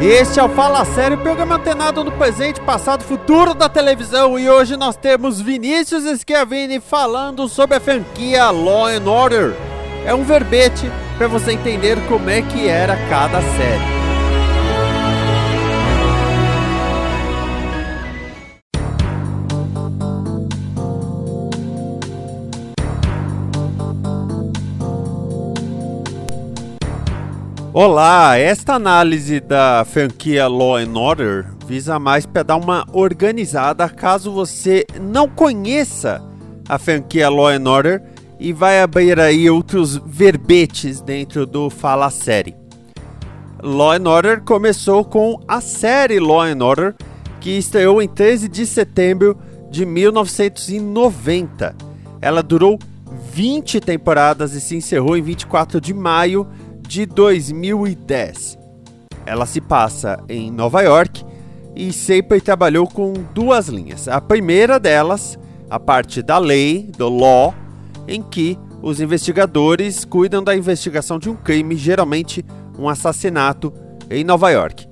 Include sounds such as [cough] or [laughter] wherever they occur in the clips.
Este é o Fala Sério, programa antenado no presente, passado, futuro da televisão. E hoje nós temos Vinícius Schiavini falando sobre a franquia Law and Order. É um verbete para você entender como é que era cada série. Olá, esta análise da franquia Law and Order visa mais para dar uma organizada caso você não conheça a franquia Law and Order e vai abrir aí outros verbetes dentro do Fala Série. Law and Order começou com a série Law and Order que estreou em 13 de setembro de 1990. Ela durou 20 temporadas e se encerrou em 24 de maio de 2010. Ela se passa em Nova York e sempre trabalhou com duas linhas. A primeira delas, a parte da lei, do law, em que os investigadores cuidam da investigação de um crime, geralmente um assassinato, em Nova York.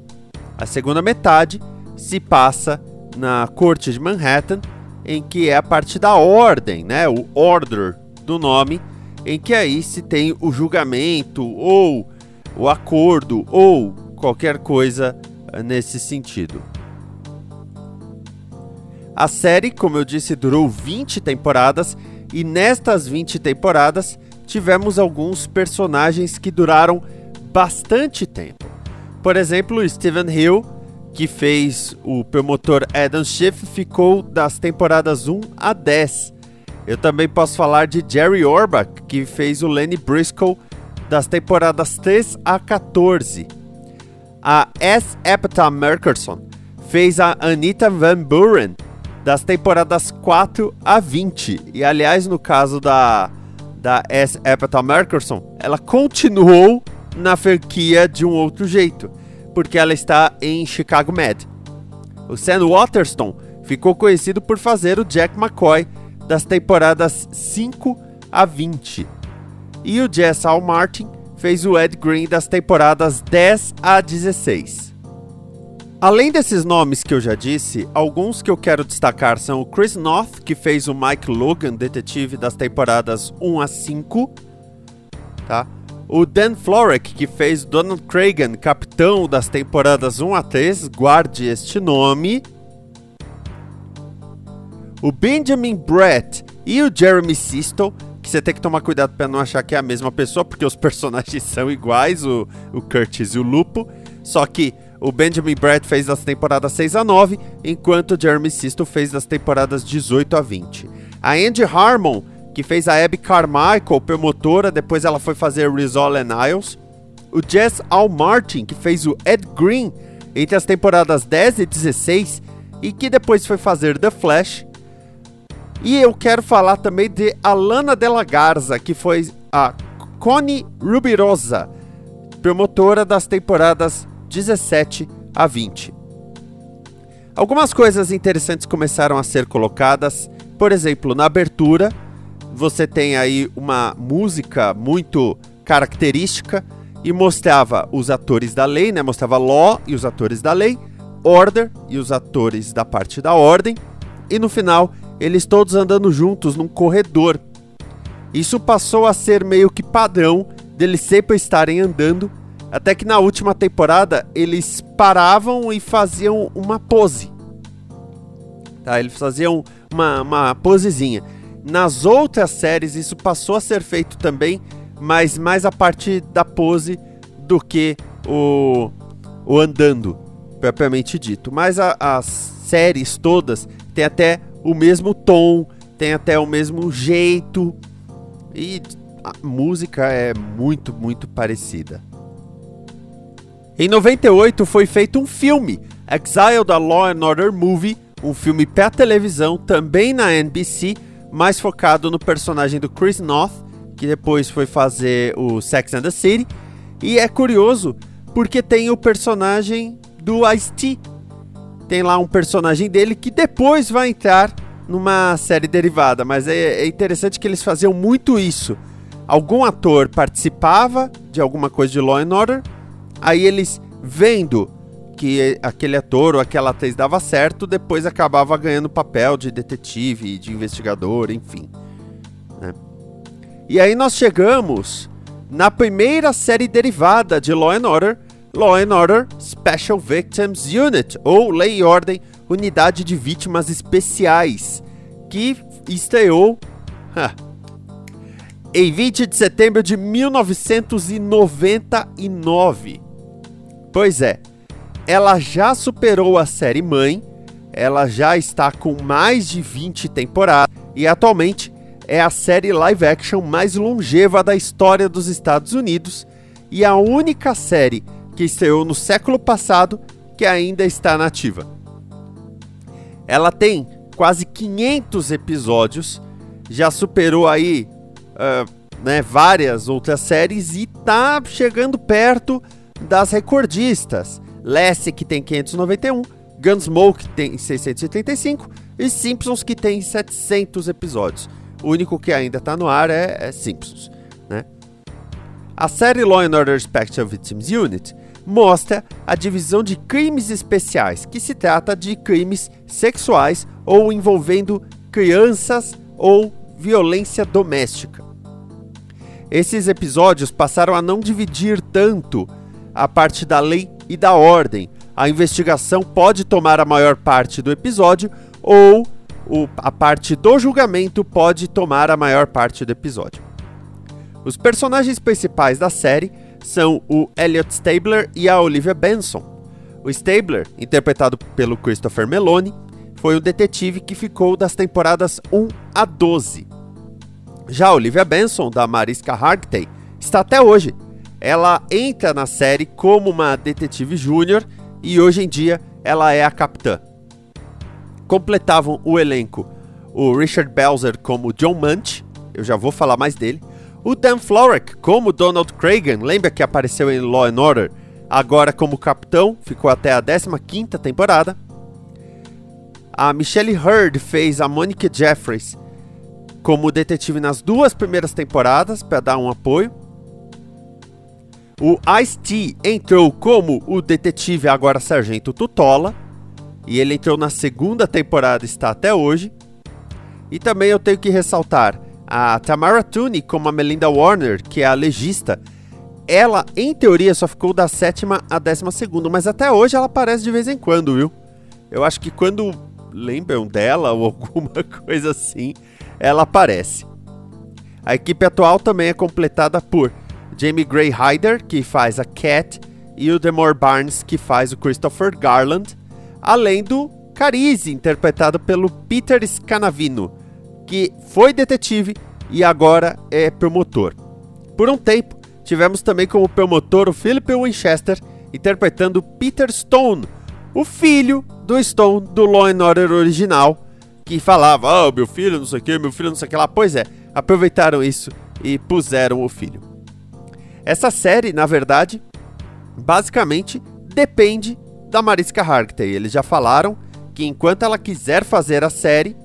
A segunda metade se passa na corte de Manhattan, em que é a parte da ordem, né, o order do nome, em que aí se tem o julgamento ou o acordo ou qualquer coisa eh, nesse sentido. A série, como eu disse, durou 20 temporadas e nestas 20 temporadas tivemos alguns personagens que duraram bastante tempo. Por exemplo, Steven Hill, que fez o promotor Adam Schiff, ficou das temporadas 1 a 10 eu também posso falar de Jerry Orbach, que fez o Lenny Briscoe das temporadas 3 a 14. A S. Epta Merkerson fez a Anita Van Buren das temporadas 4 a 20. E aliás, no caso da, da S. Epta Merkerson, ela continuou na franquia de um outro jeito, porque ela está em Chicago Med. O Sam Waterston ficou conhecido por fazer o Jack McCoy das temporadas 5 a 20. E o Jess Al Martin fez o Ed Green das temporadas 10 a 16. Além desses nomes que eu já disse, alguns que eu quero destacar são o Chris Noth, que fez o Mike Logan, detetive das temporadas 1 a 5, tá? O Dan Florek, que fez Donald Cragen, capitão das temporadas 1 a 3, guarde este nome o Benjamin Brett e o Jeremy Sisto, que você tem que tomar cuidado para não achar que é a mesma pessoa, porque os [laughs] personagens são iguais, o, o Curtis e o Lupo. Só que o Benjamin Brett fez das temporadas 6 a 9, enquanto o Jeremy Sisto fez das temporadas 18 a 20. A Andy Harmon, que fez a Abby Carmichael, promotora, depois ela foi fazer Rizal and Isles. O Jess Al Martin, que fez o Ed Green entre as temporadas 10 e 16, e que depois foi fazer The Flash. E eu quero falar também de Alana Della Garza, que foi a Connie Rubirosa, promotora das temporadas 17 a 20. Algumas coisas interessantes começaram a ser colocadas, por exemplo, na abertura, você tem aí uma música muito característica e mostrava os atores da lei, né? Mostrava Law e os atores da lei, Order e os atores da parte da ordem, e no final eles todos andando juntos num corredor. Isso passou a ser meio que padrão deles sempre estarem andando, até que na última temporada eles paravam e faziam uma pose. Tá, eles faziam uma, uma posezinha. Nas outras séries isso passou a ser feito também, mas mais a parte da pose do que o, o andando, propriamente dito. Mas a, as séries todas têm até o mesmo tom tem até o mesmo jeito e a música é muito, muito parecida. Em 98 foi feito um filme, Exile da Law and Order Movie, um filme para televisão também na NBC, mais focado no personagem do Chris Noth, que depois foi fazer o Sex and the City. E é curioso porque tem o personagem do Ice-T. Tem lá um personagem dele que depois vai entrar numa série derivada, mas é, é interessante que eles faziam muito isso. Algum ator participava de alguma coisa de Law and Order, aí eles vendo que aquele ator ou aquela atriz dava certo, depois acabava ganhando papel de detetive, de investigador, enfim. Né? E aí nós chegamos na primeira série derivada de Law and Order, Law and Order Special Victims Unit, ou Lei e Ordem Unidade de Vítimas Especiais, que estreou em 20 de setembro de 1999. Pois é, ela já superou a série mãe, ela já está com mais de 20 temporadas e atualmente é a série live action mais longeva da história dos Estados Unidos e a única série que estreou no século passado que ainda está nativa. Ela tem quase 500 episódios, já superou aí uh, né, várias outras séries e está chegando perto das recordistas. Lassie que tem 591, Gunsmoke tem 685 e Simpsons que tem 700 episódios. O único que ainda está no ar é, é Simpsons, né? A série Law and Order Special Victims Unit mostra a divisão de crimes especiais, que se trata de crimes sexuais ou envolvendo crianças ou violência doméstica. Esses episódios passaram a não dividir tanto a parte da lei e da ordem. A investigação pode tomar a maior parte do episódio ou o, a parte do julgamento pode tomar a maior parte do episódio. Os personagens principais da série são o Elliot Stabler e a Olivia Benson. O Stabler, interpretado pelo Christopher Meloni, foi o detetive que ficou das temporadas 1 a 12. Já a Olivia Benson, da Mariska Hargitay, está até hoje. Ela entra na série como uma detetive júnior e hoje em dia ela é a capitã completavam o elenco o Richard Belzer como John Munch, eu já vou falar mais dele, o Dan Florek como Donald Cragen, lembra que apareceu em Law and Order, agora como capitão, ficou até a 15ª temporada. A Michelle Hurd fez a Monica Jeffries como detetive nas duas primeiras temporadas para dar um apoio. O Ice-T entrou como o detetive agora sargento Tutola. E ele entrou na segunda temporada, está até hoje. E também eu tenho que ressaltar a Tamara Tooney como a Melinda Warner, que é a legista. Ela, em teoria, só ficou da sétima à décima segunda, mas até hoje ela aparece de vez em quando, viu? Eu acho que quando lembram dela ou [laughs] alguma coisa assim, ela aparece. A equipe atual também é completada por Jamie Gray Hyder, que faz a Cat, e o Demore Barnes, que faz o Christopher Garland além do Carize, interpretado pelo Peter Scanavino, que foi detetive e agora é promotor. Por um tempo, tivemos também como promotor o Philip Winchester, interpretando Peter Stone, o filho do Stone do Law and Order original, que falava, ah, oh, meu filho não sei o que, meu filho não sei o que lá. Pois é, aproveitaram isso e puseram o filho. Essa série, na verdade, basicamente depende da Mariska Hargitay. Eles já falaram que enquanto ela quiser fazer a série,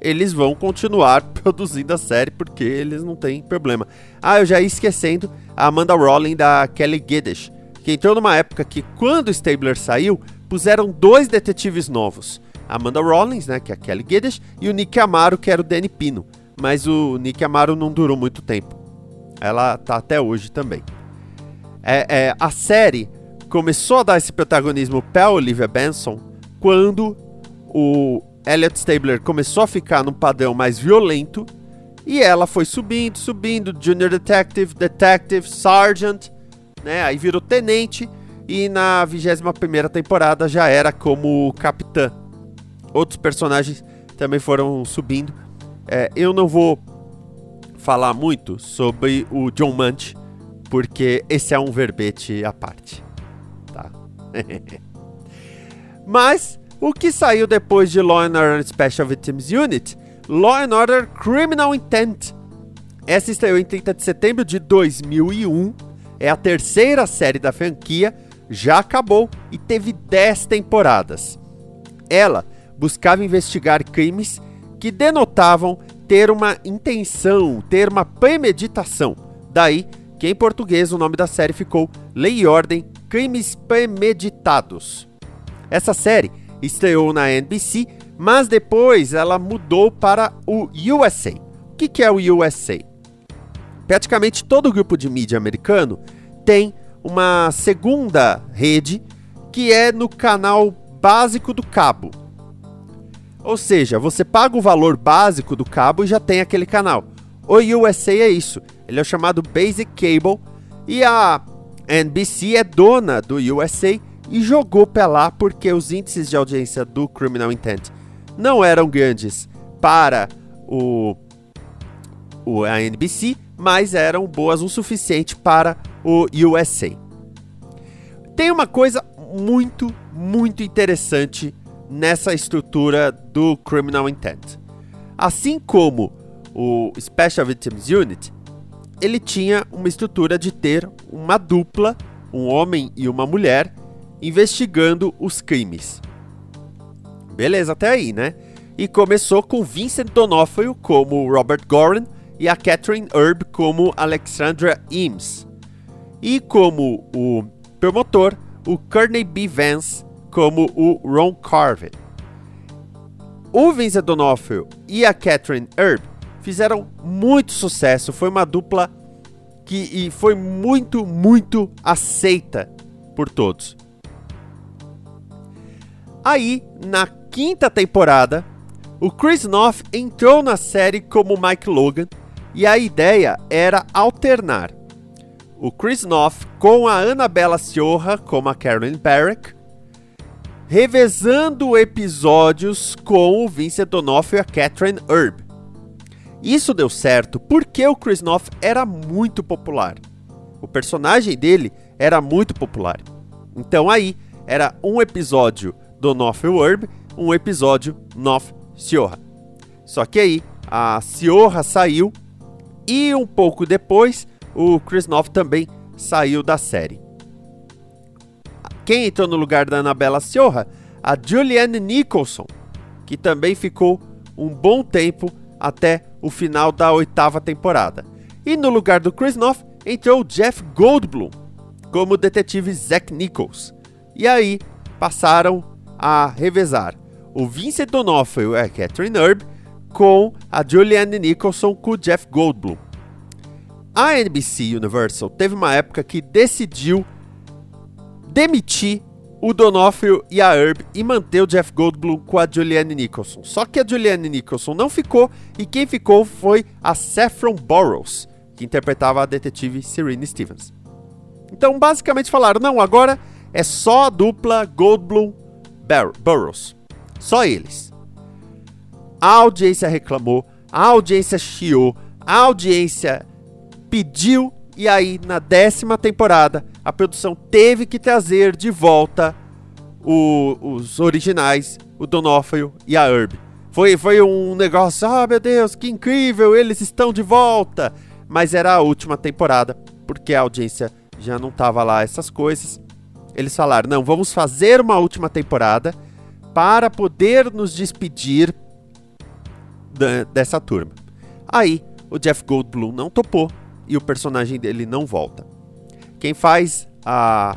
eles vão continuar [laughs] produzindo a série porque eles não têm problema. Ah, eu já ia esquecendo a Amanda Rowling da Kelly Giddish, que entrou numa época que quando Stabler saiu, puseram dois detetives novos. A Amanda Rollins, né, que é a Kelly Giddish, e o Nick Amaro, que era o Danny Pino. Mas o Nick Amaro não durou muito tempo. Ela tá até hoje também. É, é, a série começou a dar esse protagonismo para Olivia Benson quando o Elliot Stabler começou a ficar num padrão mais violento e ela foi subindo, subindo, Junior Detective, Detective, Sergeant, né? Aí virou tenente e na 21 temporada já era como capitã. Outros personagens também foram subindo É, eu não vou falar muito sobre o John Munch, porque esse é um verbete à parte. Tá? [laughs] Mas o que saiu depois de Law and Order Special Victims Unit? Law and Order Criminal Intent. Essa estreou em 30 de setembro de 2001. É a terceira série da franquia, já acabou e teve 10 temporadas. Ela buscava investigar crimes que denotavam ter uma intenção, ter uma premeditação. Daí que em português o nome da série ficou Lei e Ordem Crimes Premeditados. Essa série estreou na NBC, mas depois ela mudou para o USA. O que, é o USA? Praticamente todo grupo de mídia americano tem uma segunda rede que é no canal básico do cabo. Ou seja, você paga o valor básico do cabo e já tem aquele canal. O USA é isso. Ele é chamado Basic Cable e a NBC é dona do USA e jogou para lá porque os índices de audiência do Criminal Intent não eram grandes para o, o a NBC, mas eram boas o suficiente para o USA. Tem uma coisa muito, muito interessante nessa estrutura do Criminal Intent. Assim como o Special Victims Unit, ele tinha uma estrutura de ter uma dupla, um homem e uma mulher, investigando os crimes. Beleza, até aí, né? E começou com Vincent D'Onofrio como Robert Gorin e a Catherine Erb como Alexandra Eames. E como o promotor, o Courtney B. Vance como o Ron Carver. O Vincent D'Onofrio e a Catherine Erb fizeram muito sucesso, foi uma dupla que foi muito, muito aceita por todos. Aí, na quinta temporada, o Chris Noth entrou na série como Mike Logan e a ideia era alternar o Chris Noth com a Annabella Sciorra como a Carolyn Barrack, revezando episódios com o Vincent D'Onofrio e a Catherine Erb. Isso deu certo porque o Chris Noth era muito popular. O personagem dele era muito popular. Então aí era um episódio do North Herb, um episódio North Sciorra. Só que aí a Sciorra saiu e um pouco depois o Chris Noth também saiu da série. Quem entrou no lugar da Annabella Sciorra? A Julianne Nicholson, que também ficou um bom tempo até o final da oitava temporada. E no lugar do Chris Noth entrou Jeff Goldblum como o detetive Zack Nichols. E aí passaram a revezar o Vincent D'Onofrio e a Catherine Erb com a Julianne Nicholson com o Jeff Goldblum. A NBC Universal teve uma época que decidiu demitir o Donofrio e a Herb e manter o Jeff Goldblum com a Julianne Nicholson. Só que a Julianne Nicholson não ficou e quem ficou foi a Saffron Burrows, que interpretava a detetive Serena Stevens. Então, basicamente falaram: não, agora é só a dupla Goldblum Burroughs. Só eles. A audiência reclamou, a audiência chiou, a audiência pediu e aí na décima temporada a produção teve que trazer de volta o, os originais, o Donofrio e a Herb. Foi, foi um negócio, ah oh, meu Deus, que incrível, eles estão de volta. Mas era a última temporada, porque a audiência já não tava lá essas coisas eles falaram: não, vamos fazer uma última temporada para poder nos despedir dessa turma. Aí o Jeff Goldblum não topou e o personagem dele não volta. Quem faz a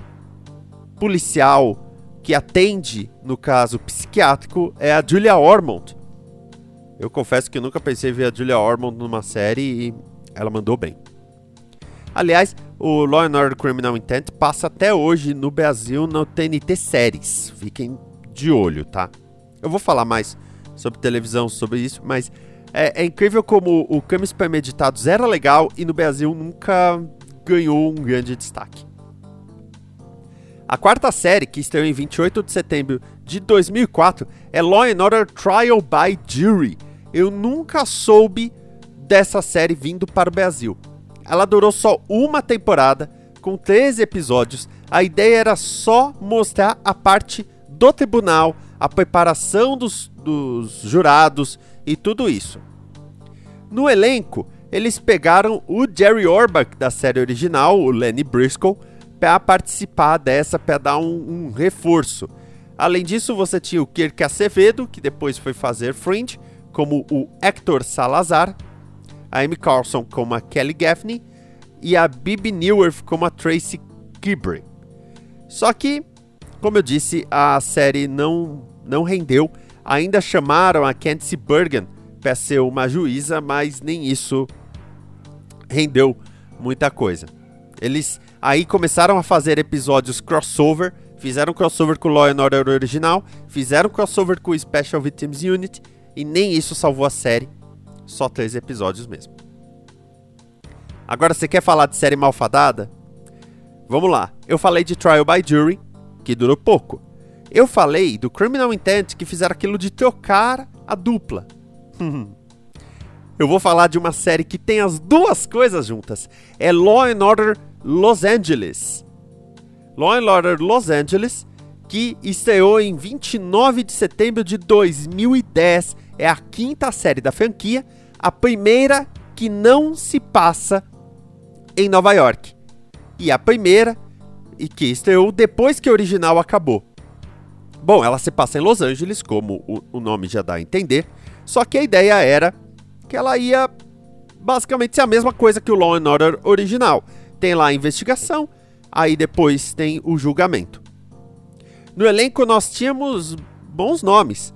policial que atende no caso psiquiátrico é a Julia Ormond. Eu confesso que nunca pensei em ver a Julia Ormond numa série e ela mandou bem. Aliás, o Law and Order Criminal Intent passa até hoje no Brasil no TNT Séries. Fiquem de olho, tá? Eu vou falar mais sobre televisão, sobre isso, mas é, é incrível como o Crimes Premeditados era legal e no Brasil nunca ganhou um grande destaque. A quarta série, que estreou em 28 de setembro de 2004, é Law and Order Trial by Jury. eu nunca soube dessa série vindo para o Brasil. Ela durou só uma temporada, com 13 episódios. A ideia era só mostrar a parte do tribunal, a preparação dos, dos jurados e tudo isso. No elenco, eles pegaram o Jerry Orbach da série original, o Lenny Briscoe, para participar dessa, para dar um, um, reforço. Além disso, você tinha o Kirk Acevedo, que depois foi fazer Fringe, como o Hector Salazar, a Amy Carlson como a Kelly Gaffney e a Bibi Newirth como a Tracy Kibri. Só que, como eu disse, a série não, não rendeu. Ainda chamaram a Candice Bergen para ser uma juíza, mas nem isso rendeu muita coisa. Eles aí começaram a fazer episódios crossover, fizeram crossover com o Law and Order original, fizeram crossover com o Special Victims Unit e nem isso salvou a série. Só três episódios mesmo. Agora você quer falar de série malfadada? Vamos lá. Eu falei de Trial by Jury, que durou pouco. Eu falei do Criminal Intent, que fizeram aquilo de trocar a dupla. [laughs] Eu vou falar de uma série que tem as duas coisas juntas. É Law and Order Los Angeles. Law and Order Los Angeles, que estreou em 29 de setembro de 2010. É a quinta série da franquia, a primeira que não se passa em Nova York. E a primeira e que estreou depois que a original acabou. Bom, ela se passa em Los Angeles, como o, o nome já dá a entender. Só que a ideia era que ela ia basicamente ser a mesma coisa que o Law and Order original. Tem lá a investigação, aí depois tem o julgamento. No elenco nós tínhamos bons nomes.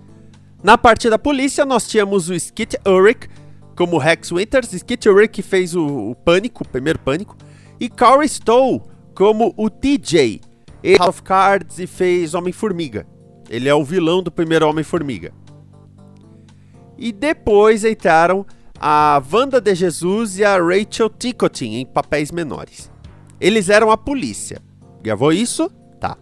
Na parte da polícia nós tínhamos o Skit Ulrich como Rex Winters, Skit que fez o, o Pânico, o primeiro Pânico, e Corey Stowe como o TJ, House of Cards e fez Homem-Formiga. Ele é o vilão do primeiro Homem-Formiga. E depois entraram a Wanda de Jesus e a Rachel Ticotin em papéis menores. Eles eram a polícia. Gravou isso? Tá.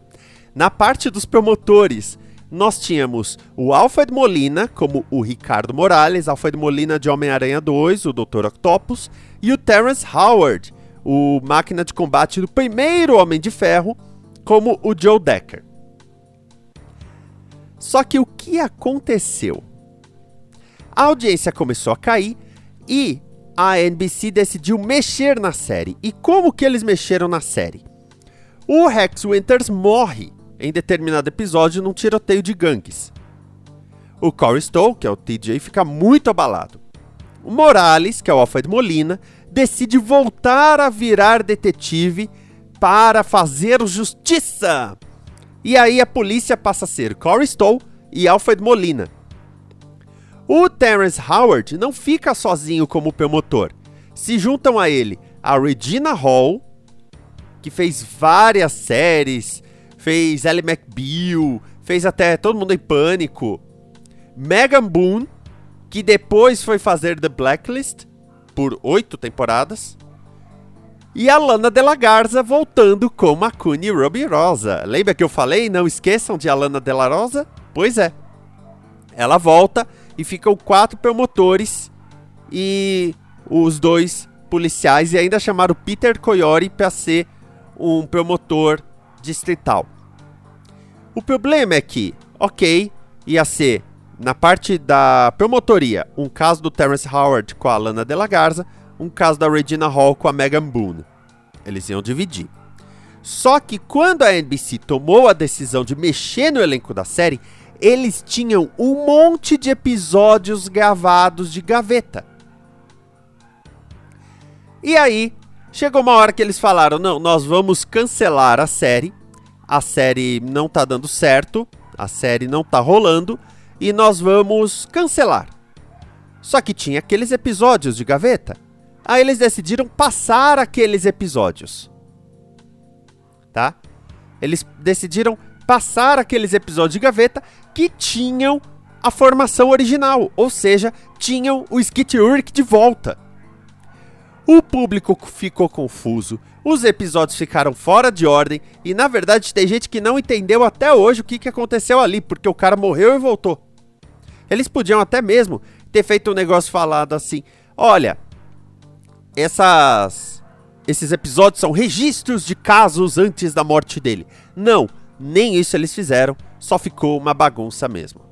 Na parte dos promotores, nós tínhamos o Alfred Molina como o Ricardo Morales, Alfred Molina de Homem-Aranha 2, o Dr. Octopus, e o Terrence Howard, o máquina de combate do primeiro Homem de Ferro, como o Joe Decker. Só que o que aconteceu? A audiência começou a cair e a NBC decidiu mexer na série. E como que eles mexeram na série? O Rex Winters morre em determinado episódio num tiroteio de gangues. O Corey Stowe, que é o TJ, fica muito abalado. O Morales, que é o Alfred Molina, decide voltar a virar detetive para fazer justiça. E aí a polícia passa a ser Corey Stowe e Alfred Molina. O Terrence Howard não fica sozinho como promotor. Se juntam a ele a Regina Hall, que fez várias séries, fez Ellie McBeal, fez até Todo Mundo em Pânico, Megan Boone, que depois foi fazer The Blacklist por oito temporadas, e a Lana de la Garza voltando como a Cune Ruby Rosa. Lembra que eu falei? Não esqueçam de Alana de la Rosa? Pois é. Ela volta e ficam quatro promotores e os dois policiais e ainda chamaram Peter Coyori para ser um promotor distrital. O problema é que, ok, ia ser na parte da promotoria um caso do Terence Howard com a Lana de la Garza, um caso da Regina Hall com a Megan Boone. Eles iam dividir. Só que quando a NBC tomou a decisão de mexer no elenco da série, eles tinham um monte de episódios gravados de gaveta. E aí, chegou uma hora que eles falaram: não, nós vamos cancelar a série. A série não tá dando certo, a série não tá rolando e nós vamos cancelar. Só que tinha aqueles episódios de gaveta. Aí eles decidiram passar aqueles episódios. Tá? Eles decidiram passar aqueles episódios de gaveta que tinham a formação original, ou seja, tinham o Skit Ulrich de volta. O público ficou confuso, os episódios ficaram fora de ordem e na verdade tem gente que não entendeu até hoje o que, que aconteceu ali, porque o cara morreu e voltou. Eles podiam até mesmo ter feito um negócio falado assim: olha, essas, esses episódios são registros de casos antes da morte dele. Não, nem isso eles fizeram, só ficou uma bagunça mesmo.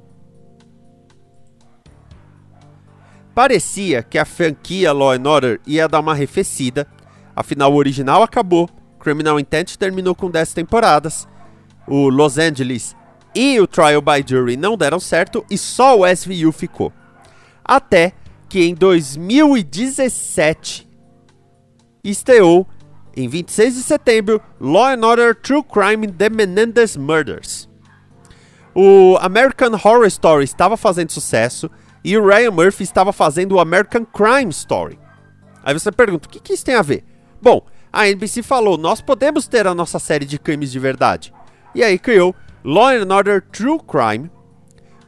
Parecia que a franquia Law and Order ia dar uma arrefecida, afinal o original acabou, Criminal Intent terminou com 10 temporadas, o Los Angeles e o Trial by Jury não deram certo e só o SVU ficou. Até que em 2017 estreou em 26 de setembro Law and Order True Crime The Menendez Murders. O American Horror Story estava fazendo sucesso e o Ryan Murphy estava fazendo o American Crime Story. Aí você pergunta, o que, que isso tem a ver? Bom, a NBC falou, nós podemos ter a nossa série de crimes de verdade. E aí criou Law and Order True Crime,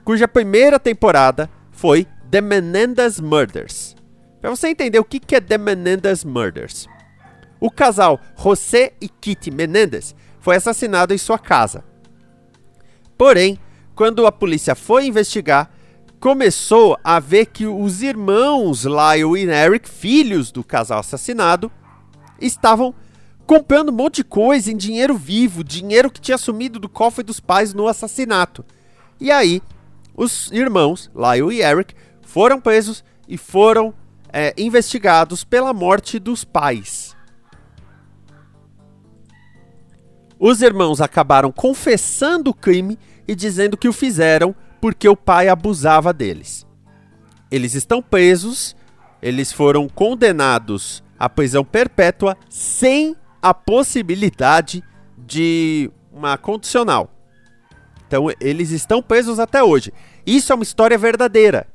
cuja primeira temporada foi The Menendez Murders. Para você entender o que, que é The Menendez Murders. O casal José e Kitty Menendez foi assassinado em sua casa. Porém, quando a polícia foi investigar, começou a ver que os irmãos Lyle e Eric, filhos do casal assassinado, estavam comprando um monte de coisa em dinheiro vivo, dinheiro que tinha sumido do cofre dos pais no assassinato. E aí, os irmãos Lyle e Eric foram presos e foram é, investigados pela morte dos pais. Os irmãos acabaram confessando o crime e dizendo que o fizeram porque o pai abusava deles. Eles estão presos, eles foram condenados à prisão perpétua sem a possibilidade de uma condicional. Então eles estão presos até hoje. Isso é uma história verdadeira.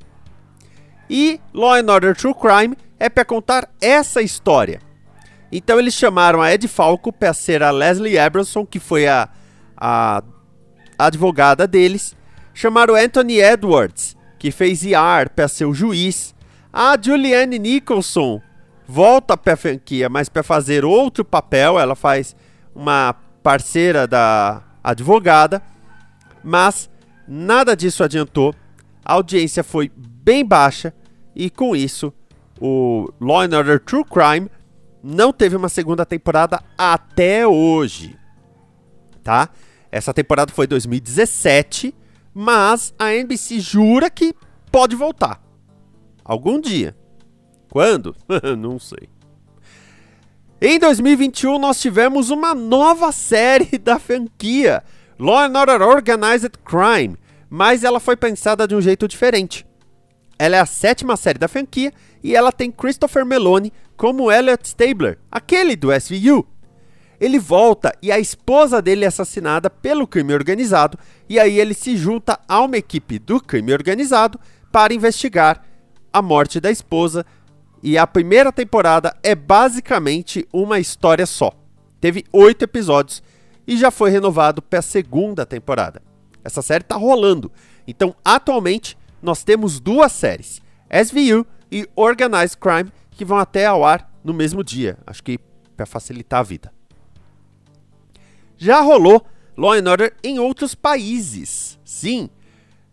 E Law and Order True Crime é para contar essa história. Então eles chamaram a Ed Falco para ser a Leslie Abramson, que foi a, a advogada deles. Chamaram Anthony Edwards, que fez ER para ser o juiz. A Julianne Nicholson volta para a franquia, mas para fazer outro papel. Ela faz uma parceira da advogada. Mas nada disso adiantou. A audiência foi bem baixa e com isso o Law and Order True Crime não teve uma segunda temporada até hoje, tá? Essa temporada foi 2017, mas a NBC jura que pode voltar algum dia. Quando? [laughs] não sei. Em 2021 nós tivemos uma nova série [laughs] da franquia, Law and Order Organized Crime, mas ela foi pensada de um jeito diferente. Ela é a sétima série da franquia e ela tem Christopher Meloni como Elliot Stabler, aquele do SVU. Ele volta e a esposa dele é assassinada pelo crime organizado, e aí ele se junta a uma equipe do crime organizado para investigar a morte da esposa. E a primeira temporada é basicamente uma história só. Teve oito episódios e já foi renovado para a segunda temporada. Essa série está rolando. Então, atualmente, nós temos duas séries, SVU e Organized Crime, que vão até ao ar no mesmo dia. Acho que para facilitar a vida. Já rolou Law and Order em outros países. Sim,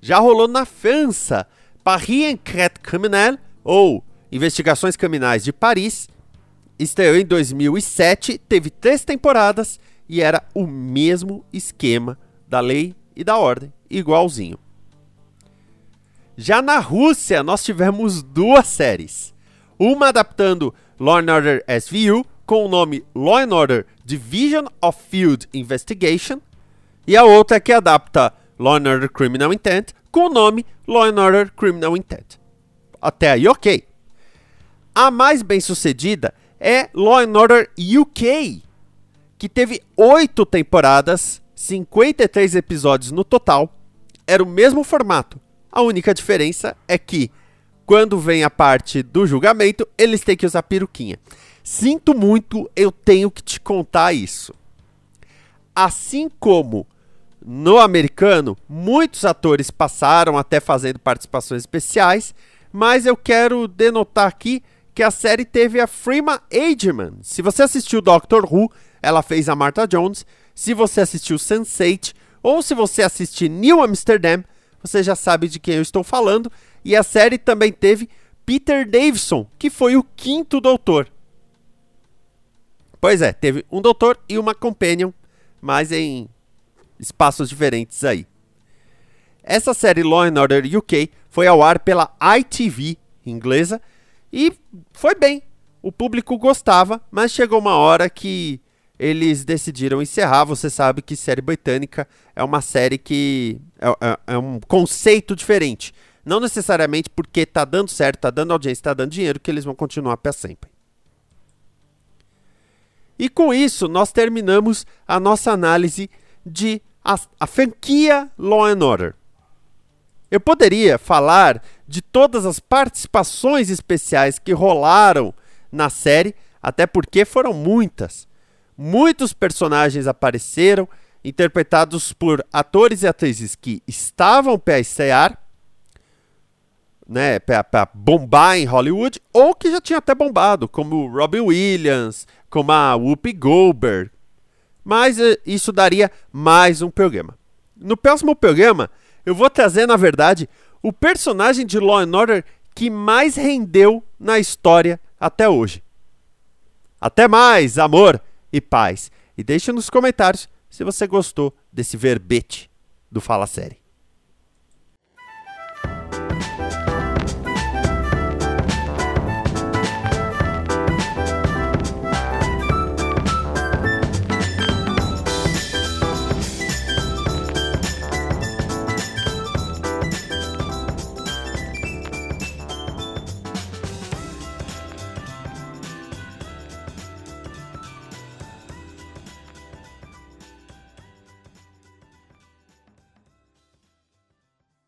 já rolou na França, Paris Enquête Criminelle, ou Investigações Criminais de Paris. Estreou em 2007, teve três temporadas e era o mesmo esquema da lei e da ordem, igualzinho. Já na Rússia, nós tivemos duas séries. Uma adaptando Law and Order SVU com o nome Law and Order Division of Field Investigation e a outra que adapta Law and Order Criminal Intent com o nome Law and Order Criminal Intent. Até aí, ok. A mais bem sucedida é Law and Order UK, que teve oito temporadas, 53 episódios no total. Era o mesmo formato, a única diferença é que, quando vem a parte do julgamento, eles têm que usar peruquinha. Sinto muito, eu tenho que te contar isso. Assim como no americano, muitos atores passaram até fazendo participações especiais, mas eu quero denotar aqui que a série teve a Freema Agyeman. Se você assistiu Doctor Who, ela fez a Martha Jones. Se você assistiu Sense8 ou se você assistir New Amsterdam, você já sabe de quem eu estou falando. E a série também teve Peter Davison, que foi o quinto doutor. Pois é, teve um doutor e uma companion, mas em espaços diferentes aí. Essa série Law and Order UK foi ao ar pela ITV inglesa e foi bem. O público gostava, mas chegou uma hora que eles decidiram encerrar. Você sabe que série britânica é uma série que é, é, é um conceito diferente. Não necessariamente porque tá dando certo, tá dando audiência, tá dando dinheiro, que eles vão continuar para sempre. E com isso, nós terminamos a nossa análise de a, a franquia Law and Order. Eu poderia falar de todas as participações especiais que rolaram na série, até porque foram muitas. Muitos personagens apareceram, interpretados por atores e atrizes que estavam para estrear, né, para bombar em Hollywood, ou que já tinham até bombado, como Robin Williams, como a Whoopi Goldberg. Mas eh, isso daria mais um programa. No próximo programa, eu vou trazer, na verdade, o personagem de Law and Order que mais rendeu na história até hoje. Até mais, amor e paz. E deixe nos comentários se você gostou desse verbete do Fala Série.